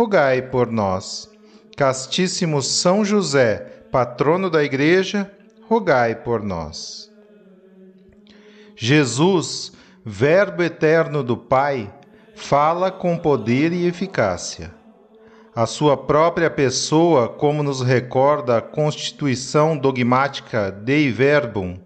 rogai por nós. Castíssimo São José, patrono da Igreja, rogai por nós. Jesus, Verbo eterno do Pai, fala com poder e eficácia. A sua própria pessoa, como nos recorda a constituição dogmática Dei Verbum,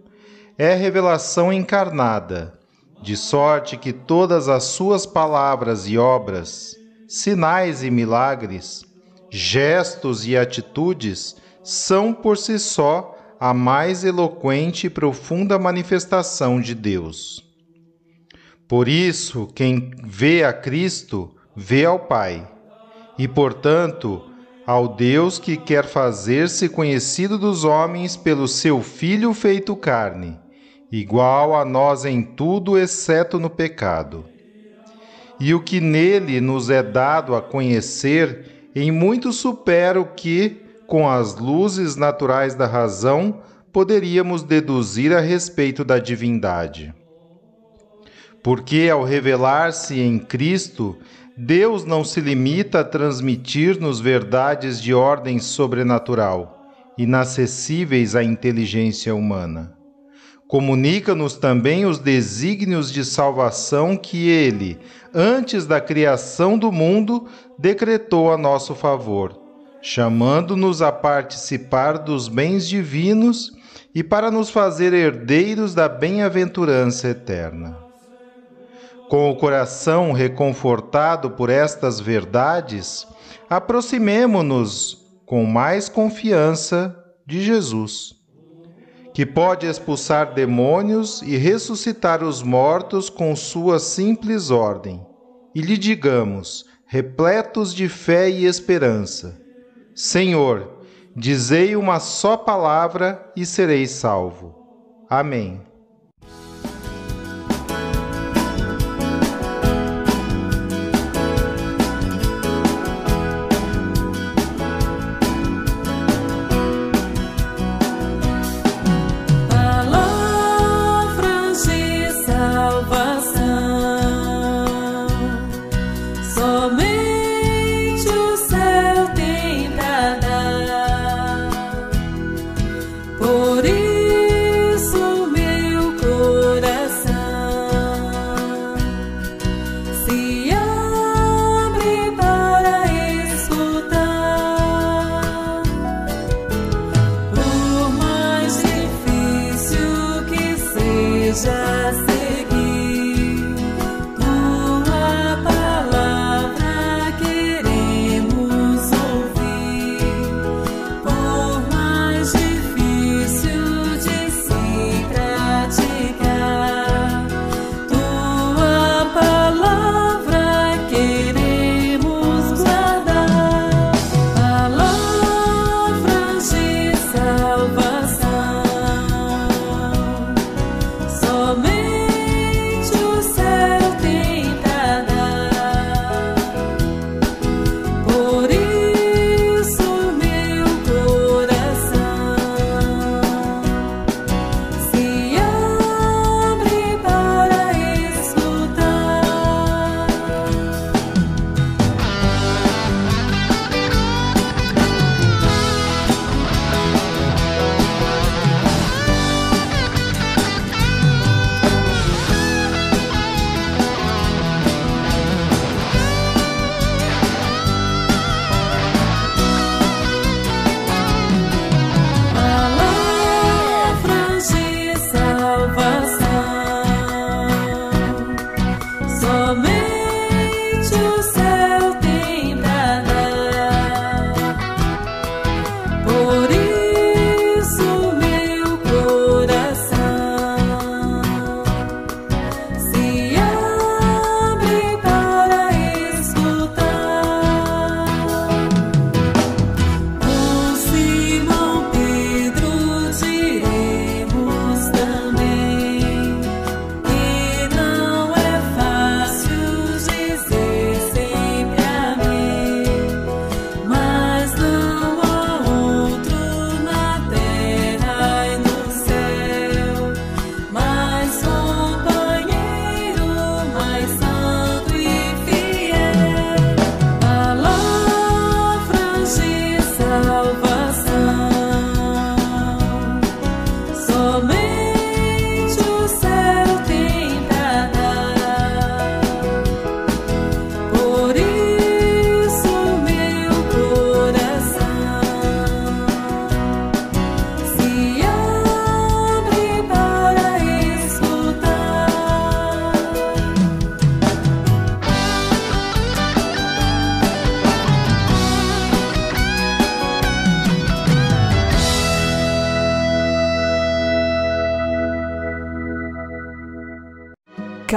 é revelação encarnada, de sorte que todas as suas palavras e obras, sinais e milagres, gestos e atitudes são por si só a mais eloquente e profunda manifestação de Deus. Por isso, quem vê a Cristo, vê ao Pai, e, portanto, ao Deus que quer fazer-se conhecido dos homens pelo seu Filho feito carne, igual a nós em tudo, exceto no pecado e o que nele nos é dado a conhecer em muito supera o que, com as luzes naturais da razão, poderíamos deduzir a respeito da divindade. Porque, ao revelar-se em Cristo, Deus não se limita a transmitir-nos verdades de ordem sobrenatural, inacessíveis à inteligência humana. Comunica-nos também os desígnios de salvação que Ele, antes da criação do mundo, decretou a nosso favor, chamando-nos a participar dos bens divinos e para nos fazer herdeiros da bem-aventurança eterna. Com o coração reconfortado por estas verdades, aproximemo-nos com mais confiança de Jesus que pode expulsar demônios e ressuscitar os mortos com sua simples ordem. E lhe digamos, repletos de fé e esperança: Senhor, dizei uma só palavra e serei salvo. Amém.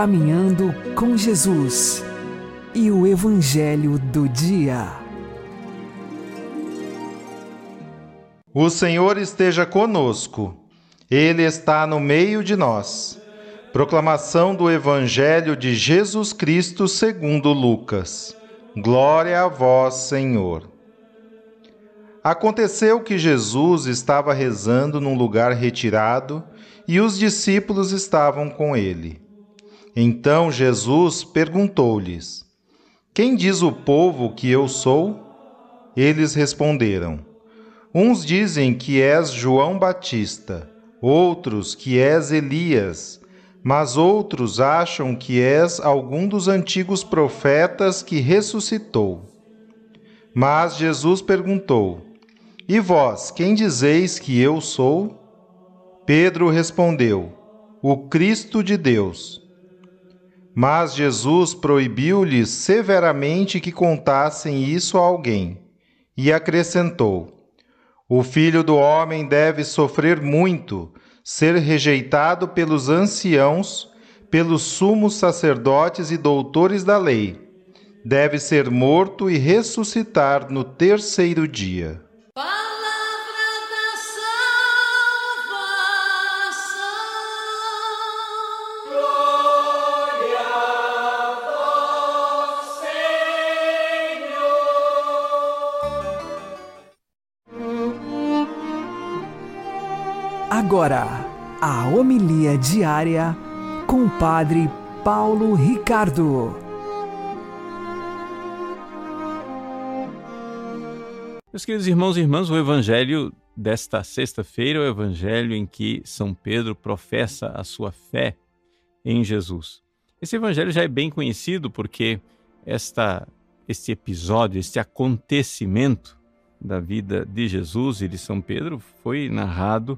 Caminhando com Jesus e o Evangelho do Dia. O Senhor esteja conosco, Ele está no meio de nós. Proclamação do Evangelho de Jesus Cristo segundo Lucas. Glória a vós, Senhor. Aconteceu que Jesus estava rezando num lugar retirado e os discípulos estavam com ele. Então Jesus perguntou-lhes: Quem diz o povo que eu sou? Eles responderam: Uns dizem que és João Batista, outros que és Elias, mas outros acham que és algum dos antigos profetas que ressuscitou. Mas Jesus perguntou: E vós, quem dizeis que eu sou? Pedro respondeu: O Cristo de Deus. Mas Jesus proibiu-lhes severamente que contassem isso a alguém, e acrescentou: O filho do homem deve sofrer muito, ser rejeitado pelos anciãos, pelos sumos sacerdotes e doutores da lei, deve ser morto e ressuscitar no terceiro dia. Agora, a homilia diária com o Padre Paulo Ricardo. Meus queridos irmãos e irmãs, o Evangelho desta sexta-feira é o Evangelho em que São Pedro professa a sua fé em Jesus. Esse Evangelho já é bem conhecido porque esta, este episódio, este acontecimento da vida de Jesus e de São Pedro foi narrado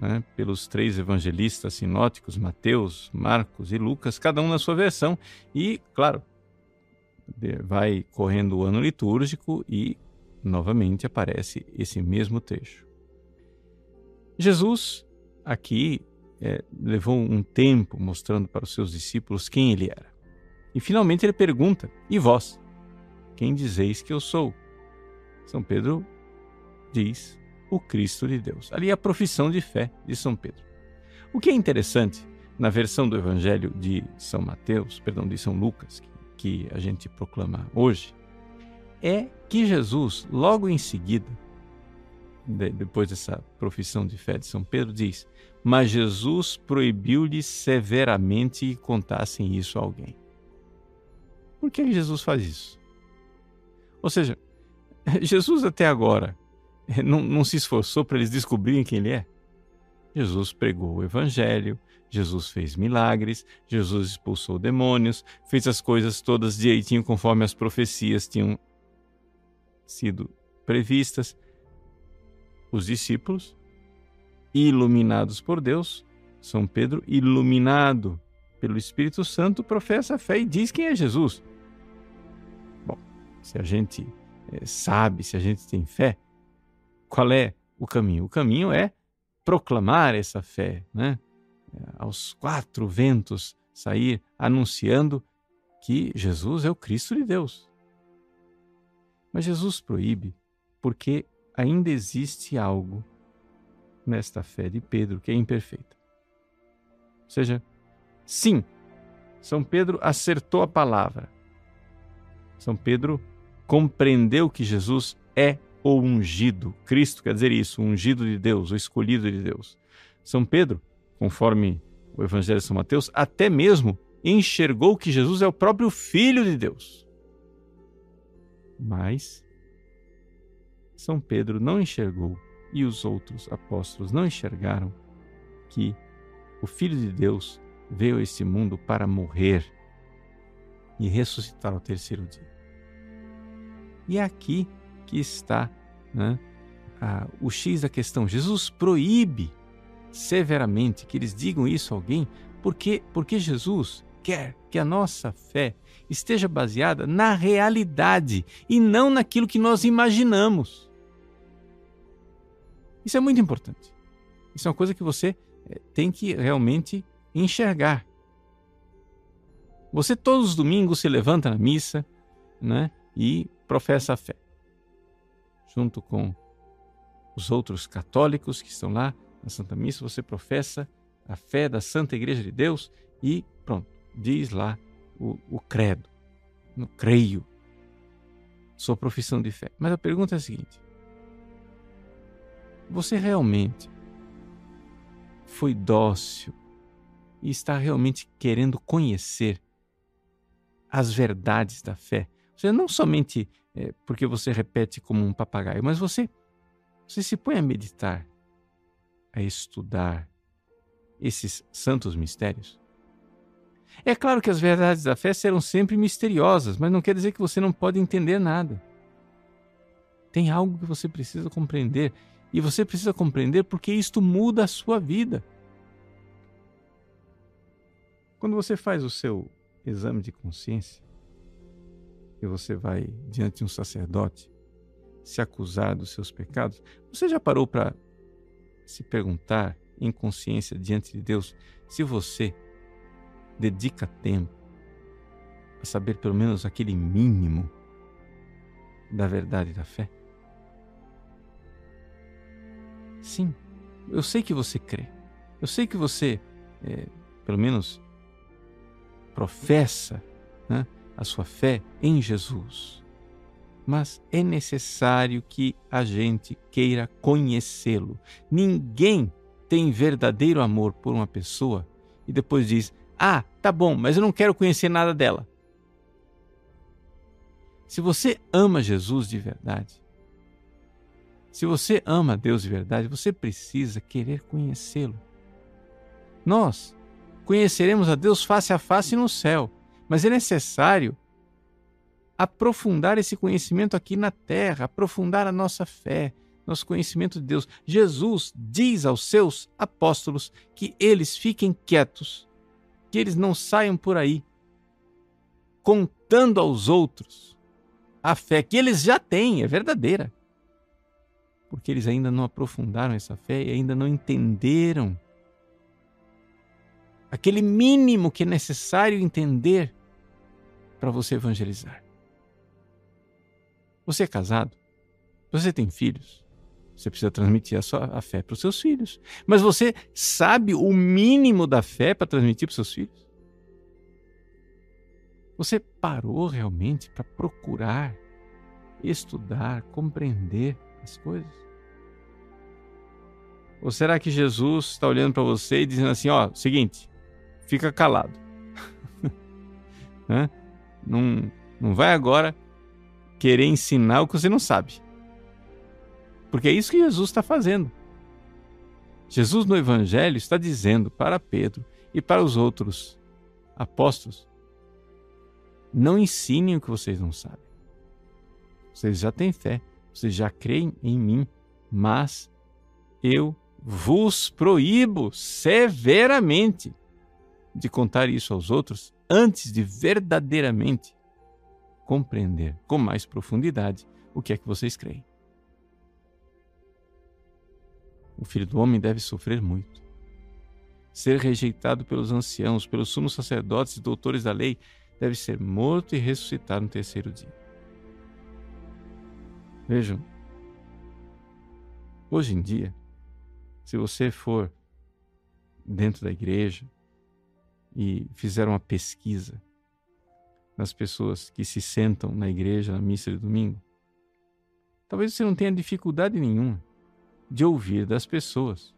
né, pelos três evangelistas sinóticos, Mateus, Marcos e Lucas, cada um na sua versão, e, claro, vai correndo o ano litúrgico e novamente aparece esse mesmo trecho. Jesus, aqui, é, levou um tempo mostrando para os seus discípulos quem ele era. E finalmente ele pergunta: E vós? Quem dizeis que eu sou? São Pedro diz: o Cristo de Deus. Ali é a profissão de fé de São Pedro. O que é interessante na versão do Evangelho de São Mateus, perdão, de São Lucas, que, a gente proclama hoje, é que Jesus, logo em seguida, de, depois dessa profissão de fé de São Pedro, diz: Mas Jesus proibiu-lhes severamente que contassem isso a alguém. Por que Jesus faz isso? Ou seja, Jesus até agora não, não se esforçou para eles descobrirem quem ele é? Jesus pregou o evangelho, Jesus fez milagres, Jesus expulsou demônios, fez as coisas todas direitinho conforme as profecias tinham sido previstas. Os discípulos, iluminados por Deus, São Pedro, iluminado pelo Espírito Santo, professa a fé e diz quem é Jesus. Bom, se a gente é, sabe, se a gente tem fé, qual é o caminho? O caminho é proclamar essa fé, né? aos quatro ventos sair anunciando que Jesus é o Cristo de Deus. Mas Jesus proíbe porque ainda existe algo nesta fé de Pedro que é imperfeita. Ou seja, sim, São Pedro acertou a palavra. São Pedro compreendeu que Jesus é o ungido. Cristo quer dizer isso, o ungido de Deus, o escolhido de Deus. São Pedro, conforme o Evangelho de São Mateus, até mesmo enxergou que Jesus é o próprio Filho de Deus. Mas São Pedro não enxergou e os outros apóstolos não enxergaram que o Filho de Deus veio a este mundo para morrer e ressuscitar ao terceiro dia. E é aqui que está né, a, o X da questão. Jesus proíbe severamente que eles digam isso a alguém, porque, porque Jesus quer que a nossa fé esteja baseada na realidade e não naquilo que nós imaginamos. Isso é muito importante. Isso é uma coisa que você eh, tem que realmente enxergar. Você todos os domingos se levanta na missa né, e professa a fé, junto com os outros católicos que estão lá na Santa Missa. Você professa a fé da Santa Igreja de Deus e pronto, diz lá o, o credo. No creio, sua profissão de fé. Mas a pergunta é a seguinte: você realmente foi dócil e está realmente querendo conhecer as verdades da fé? Seja, não somente é, porque você repete como um papagaio, mas você, você se põe a meditar, a estudar esses santos mistérios? É claro que as verdades da fé serão sempre misteriosas, mas não quer dizer que você não pode entender nada. Tem algo que você precisa compreender, e você precisa compreender porque isto muda a sua vida. Quando você faz o seu exame de consciência e você vai diante de um sacerdote se acusar dos seus pecados, você já parou para se perguntar em consciência diante de Deus se você dedica tempo a saber pelo menos aquele mínimo da verdade da fé? Sim, eu sei que você crê. Eu sei que você, é, pelo menos, professa né, a sua fé em Jesus. Mas é necessário que a gente queira conhecê-lo. Ninguém tem verdadeiro amor por uma pessoa e depois diz: ah, tá bom, mas eu não quero conhecer nada dela. Se você ama Jesus de verdade, se você ama Deus de verdade, você precisa querer conhecê-lo. Nós conheceremos a Deus face a face no céu, mas é necessário aprofundar esse conhecimento aqui na terra, aprofundar a nossa fé, nosso conhecimento de Deus. Jesus diz aos seus apóstolos que eles fiquem quietos que eles não saiam por aí contando aos outros a fé que eles já têm, é verdadeira. Porque eles ainda não aprofundaram essa fé e ainda não entenderam aquele mínimo que é necessário entender para você evangelizar. Você é casado? Você tem filhos? Você precisa transmitir a, sua, a fé para os seus filhos. Mas você sabe o mínimo da fé para transmitir para os seus filhos? Você parou realmente para procurar, estudar, compreender as coisas? Ou será que Jesus está olhando para você e dizendo assim: ó, seguinte, fica calado. não, não vai agora querer ensinar o que você não sabe. Porque é isso que Jesus está fazendo. Jesus no Evangelho está dizendo para Pedro e para os outros apóstolos: não ensinem o que vocês não sabem. Vocês já têm fé, vocês já creem em mim, mas eu vos proíbo severamente de contar isso aos outros antes de verdadeiramente compreender com mais profundidade o que é que vocês creem. o filho do homem deve sofrer muito. Ser rejeitado pelos anciãos, pelos sumos sacerdotes e doutores da lei, deve ser morto e ressuscitar no terceiro dia. Vejam, hoje em dia, se você for dentro da igreja e fizer uma pesquisa nas pessoas que se sentam na igreja na missa de domingo, talvez você não tenha dificuldade nenhuma de ouvir das pessoas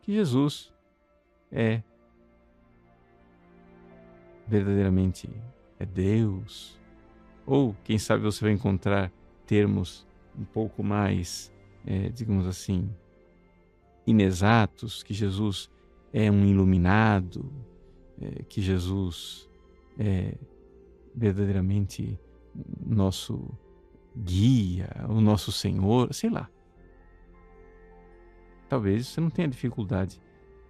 que Jesus é verdadeiramente é Deus. Ou, quem sabe, você vai encontrar termos um pouco mais, é, digamos assim, inexatos, que Jesus é um iluminado, é, que Jesus é verdadeiramente nosso guia, o nosso Senhor, sei lá talvez você não tenha dificuldade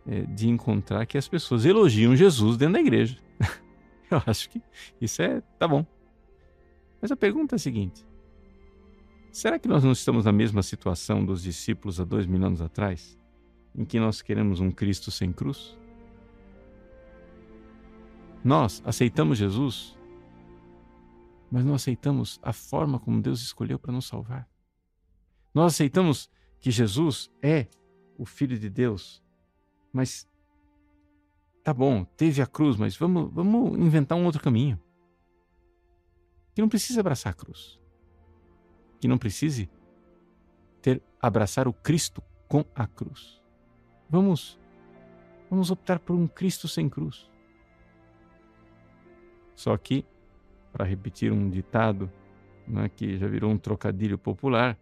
é, de encontrar que as pessoas elogiam Jesus dentro da igreja. Eu acho que isso é tá bom. Mas a pergunta é a seguinte: será que nós não estamos na mesma situação dos discípulos há dois mil anos atrás, em que nós queremos um Cristo sem cruz? Nós aceitamos Jesus, mas não aceitamos a forma como Deus escolheu para nos salvar. Nós aceitamos que Jesus é o Filho de Deus, mas tá bom, teve a cruz, mas vamos, vamos inventar um outro caminho. Que não precisa abraçar a cruz. Que não precise ter abraçar o Cristo com a cruz. Vamos vamos optar por um Cristo sem cruz. Só que, para repetir um ditado né, que já virou um trocadilho popular,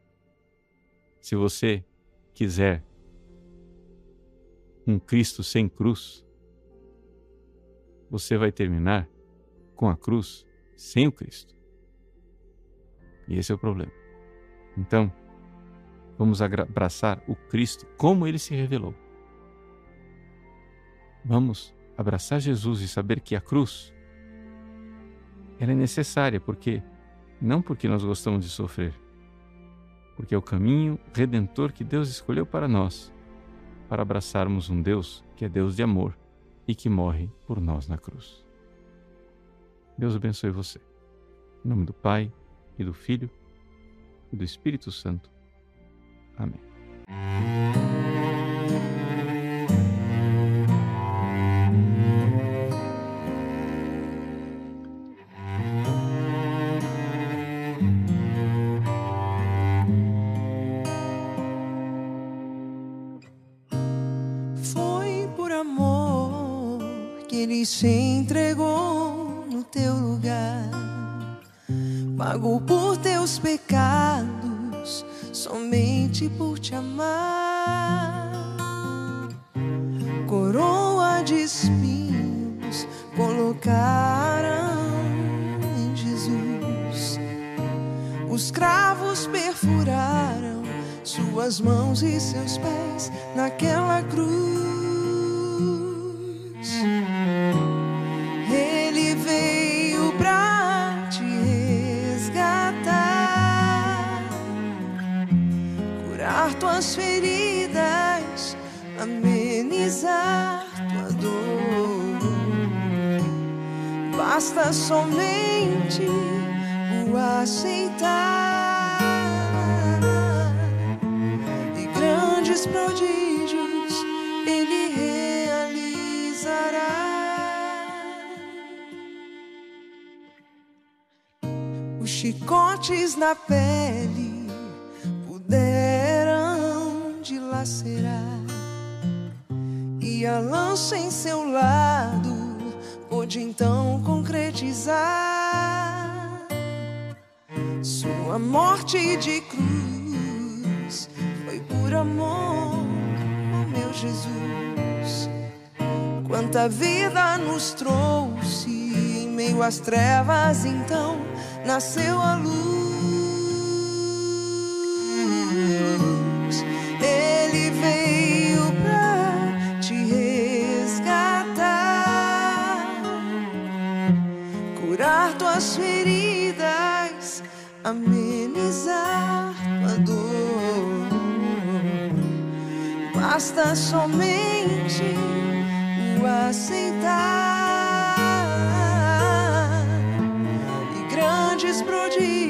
se você quiser um Cristo sem cruz, você vai terminar com a cruz sem o Cristo. E esse é o problema. Então, vamos abraçar o Cristo como ele se revelou. Vamos abraçar Jesus e saber que a cruz ela é necessária porque não porque nós gostamos de sofrer, porque é o caminho redentor que Deus escolheu para nós, para abraçarmos um Deus que é Deus de amor e que morre por nós na cruz. Deus abençoe você. Em nome do Pai, e do Filho, e do Espírito Santo. Amém. Feridas, amenizar tua dor. Basta somente o aceitar e grandes prodígios ele realizará. Os chicotes na pele e a lança em seu lado pôde então concretizar sua morte de cruz foi por amor, oh meu Jesus. Quanta vida nos trouxe em meio às trevas, então nasceu a luz. Amenizar tua dor. Basta somente o aceitar e grandes prodígios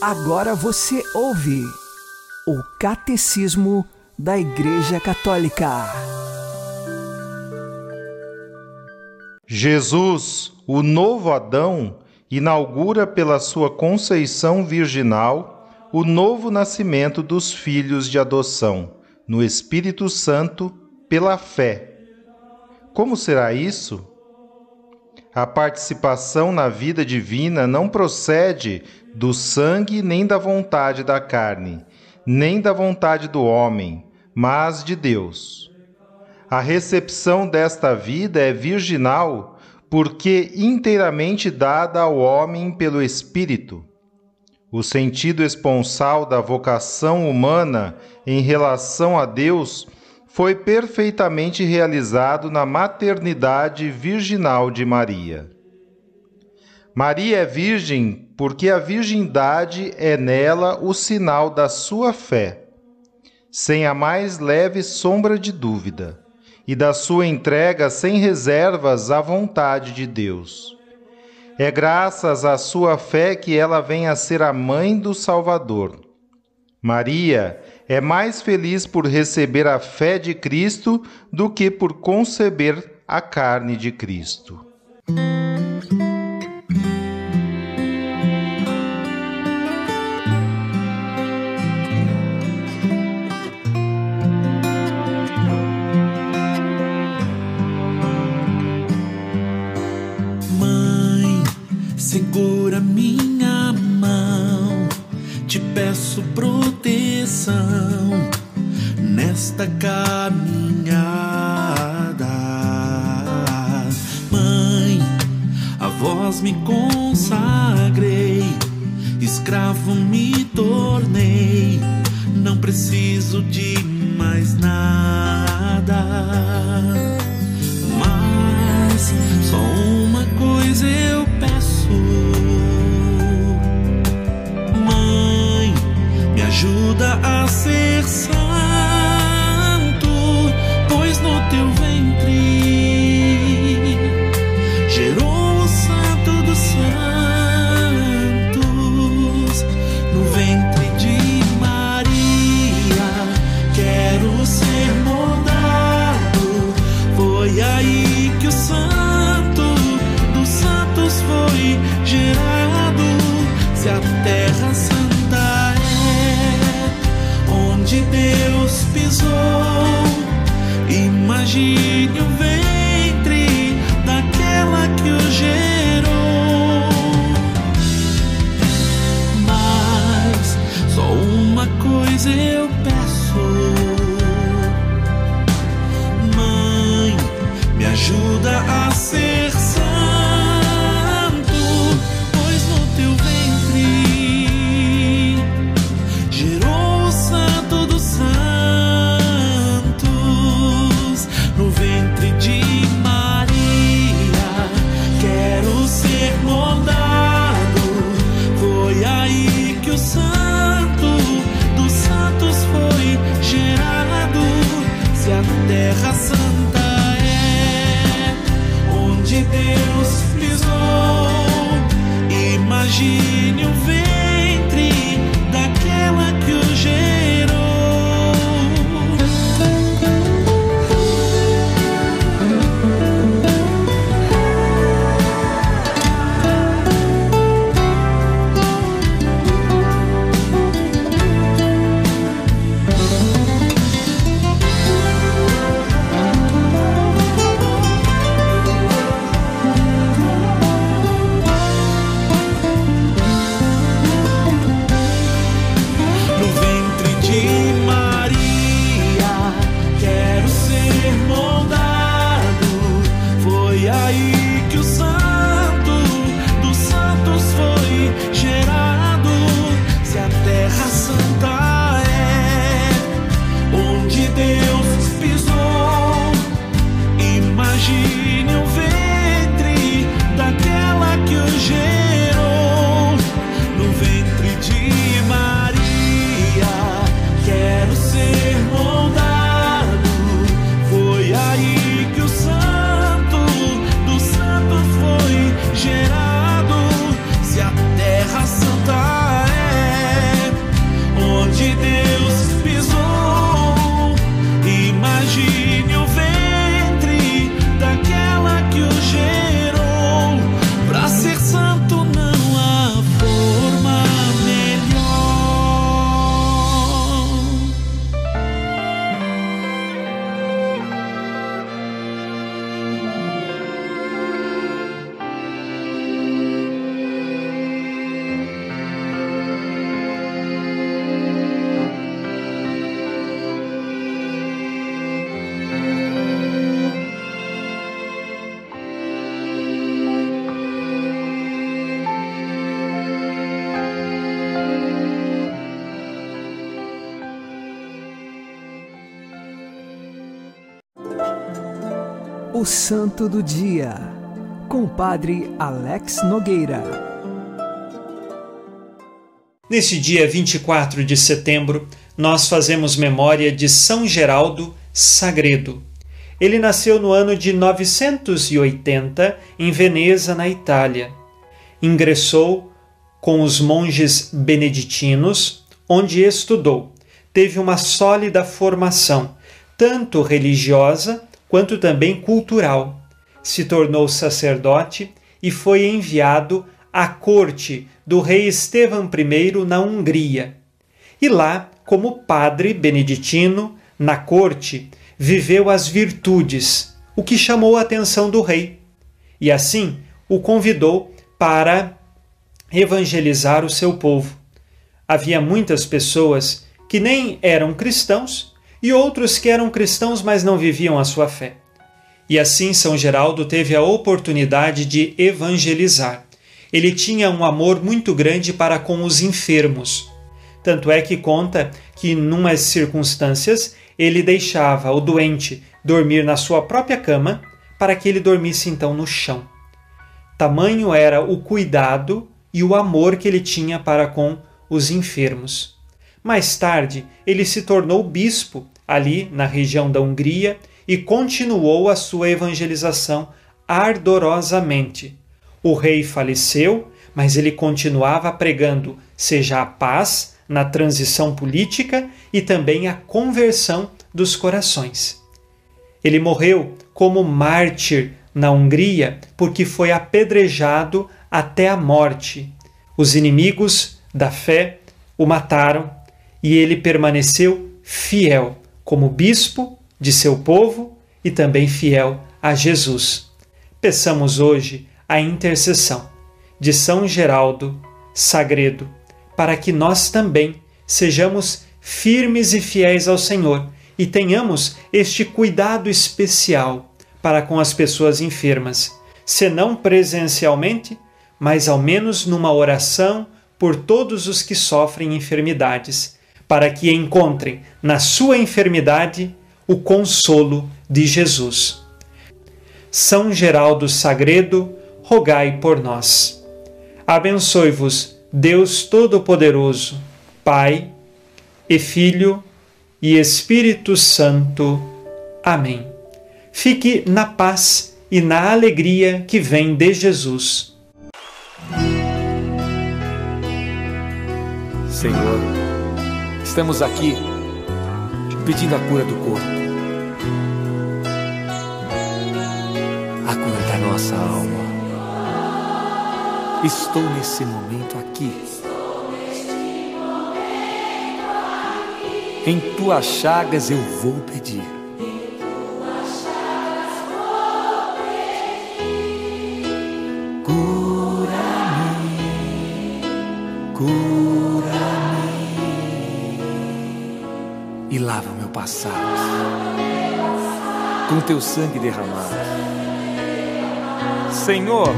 Agora você ouve o Catecismo da Igreja Católica. Jesus, o novo Adão, inaugura pela sua conceição virginal o novo nascimento dos filhos de adoção, no Espírito Santo, pela fé. Como será isso? A participação na vida divina não procede do sangue nem da vontade da carne, nem da vontade do homem, mas de Deus. A recepção desta vida é virginal porque inteiramente dada ao homem pelo Espírito. O sentido esponsal da vocação humana em relação a Deus foi perfeitamente realizado na maternidade virginal de Maria. Maria é virgem porque a virgindade é nela o sinal da sua fé, sem a mais leve sombra de dúvida, e da sua entrega sem reservas à vontade de Deus. É graças à sua fé que ela vem a ser a mãe do Salvador. Maria é mais feliz por receber a fé de Cristo do que por conceber a carne de Cristo. Mãe, segura minha mão, te peço proteção nesta caminhada. Mãe, a vós me consagrei, escravo me tornei, não preciso de mais nada. Mas só uma coisa eu ajuda a ser santo, pois no teu ventre O Santo do Dia, com o Padre Alex Nogueira. Neste dia 24 de setembro, nós fazemos memória de São Geraldo Sagredo. Ele nasceu no ano de 980 em Veneza, na Itália. Ingressou com os monges beneditinos, onde estudou. Teve uma sólida formação, tanto religiosa quanto também cultural. Se tornou sacerdote e foi enviado à corte do rei Estevão I na Hungria. E lá, como padre beneditino, na corte, viveu as virtudes, o que chamou a atenção do rei. E assim o convidou para evangelizar o seu povo. Havia muitas pessoas que nem eram cristãos e outros que eram cristãos, mas não viviam a sua fé. E assim São Geraldo teve a oportunidade de evangelizar. Ele tinha um amor muito grande para com os enfermos. Tanto é que conta que, numas circunstâncias, ele deixava o doente dormir na sua própria cama para que ele dormisse então no chão. Tamanho era o cuidado e o amor que ele tinha para com os enfermos. Mais tarde, ele se tornou bispo ali na região da Hungria e continuou a sua evangelização ardorosamente. O rei faleceu, mas ele continuava pregando seja a paz na transição política e também a conversão dos corações. Ele morreu como mártir na Hungria porque foi apedrejado até a morte. Os inimigos da fé o mataram e ele permaneceu fiel como bispo de seu povo e também fiel a Jesus. Peçamos hoje a intercessão de São Geraldo Sagredo, para que nós também sejamos firmes e fiéis ao Senhor e tenhamos este cuidado especial para com as pessoas enfermas, se não presencialmente, mas ao menos numa oração por todos os que sofrem enfermidades, para que encontrem na sua enfermidade o consolo de Jesus. São Geraldo Sagredo, rogai por nós. Abençoe-vos, Deus Todo-Poderoso, Pai e Filho e Espírito Santo. Amém. Fique na paz e na alegria que vem de Jesus. Senhor, estamos aqui pedindo a cura do corpo, a cura da nossa alma. Estou nesse momento aqui. Em tuas chagas eu vou pedir. Lava o meu passado com teu sangue derramado. Senhor,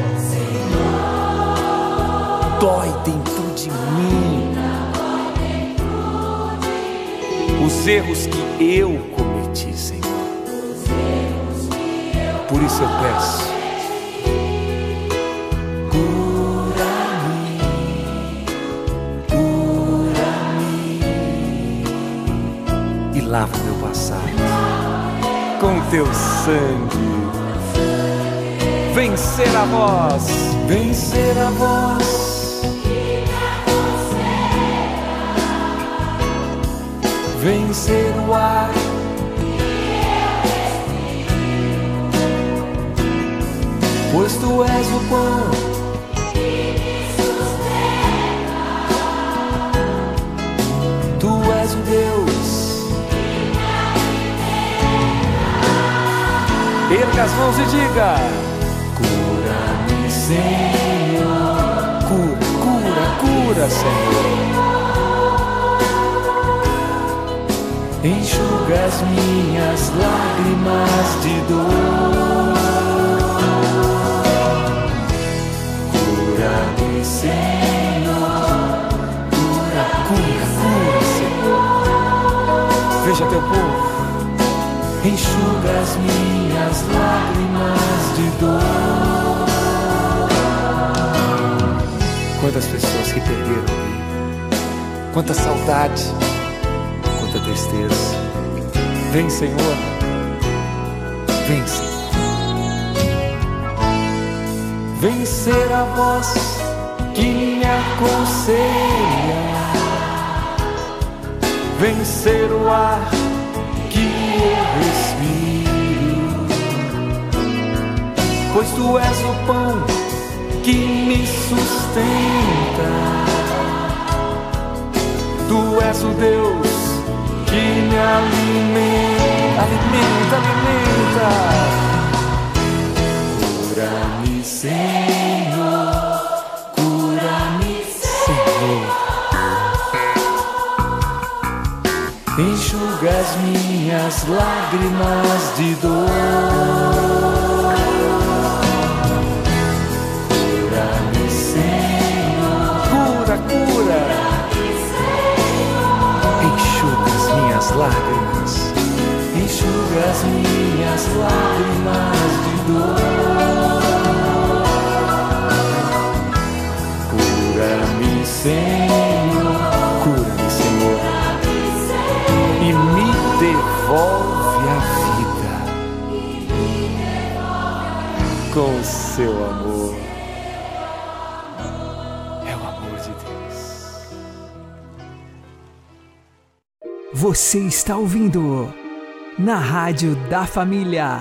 dói dentro de mim os erros que eu cometi, Senhor. Por isso eu peço. Lava meu passado com teu sangue. Vencer a voz, vencer a voz. Vencer o ar. Pois tu és o pão Erga as mãos e diga: Cura-me, Senhor. Cura, cura, cura, Senhor. Enxuga as minhas lágrimas de dor. Cura-me, Senhor. Cura, cura, cura, Senhor. Veja teu povo enxuga as minhas lágrimas de dor. Quantas pessoas que perderam alguém, quanta saudade, quanta tristeza. Vem, Senhor, vem, Senhor. Vem ser a voz que me aconselha, vem ser o ar respiro, pois tu és o pão que me sustenta, tu és o Deus que me alimenta, alimenta, alimenta. Cura-me, Senhor, as minhas lágrimas de dor. Cura-me, Senhor, cura, cura. Enxuga as minhas lágrimas, enxuga as minhas lágrimas de dor. Você está ouvindo na Rádio da Família.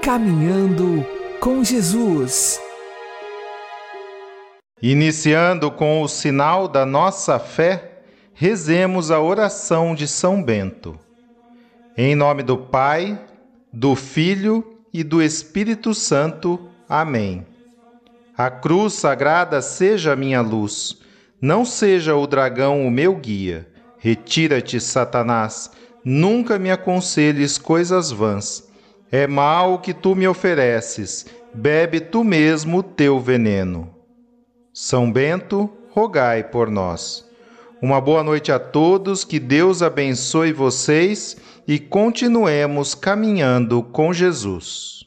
Caminhando com Jesus. Iniciando com o sinal da nossa fé, rezemos a oração de São Bento. Em nome do Pai, do Filho e do Espírito Santo. Amém. A cruz sagrada seja a minha luz, não seja o dragão o meu guia. Retira-te, Satanás, nunca me aconselhes coisas vãs. É mal o que tu me ofereces, bebe tu mesmo o teu veneno. São Bento, rogai por nós. Uma boa noite a todos, que Deus abençoe vocês e continuemos caminhando com Jesus.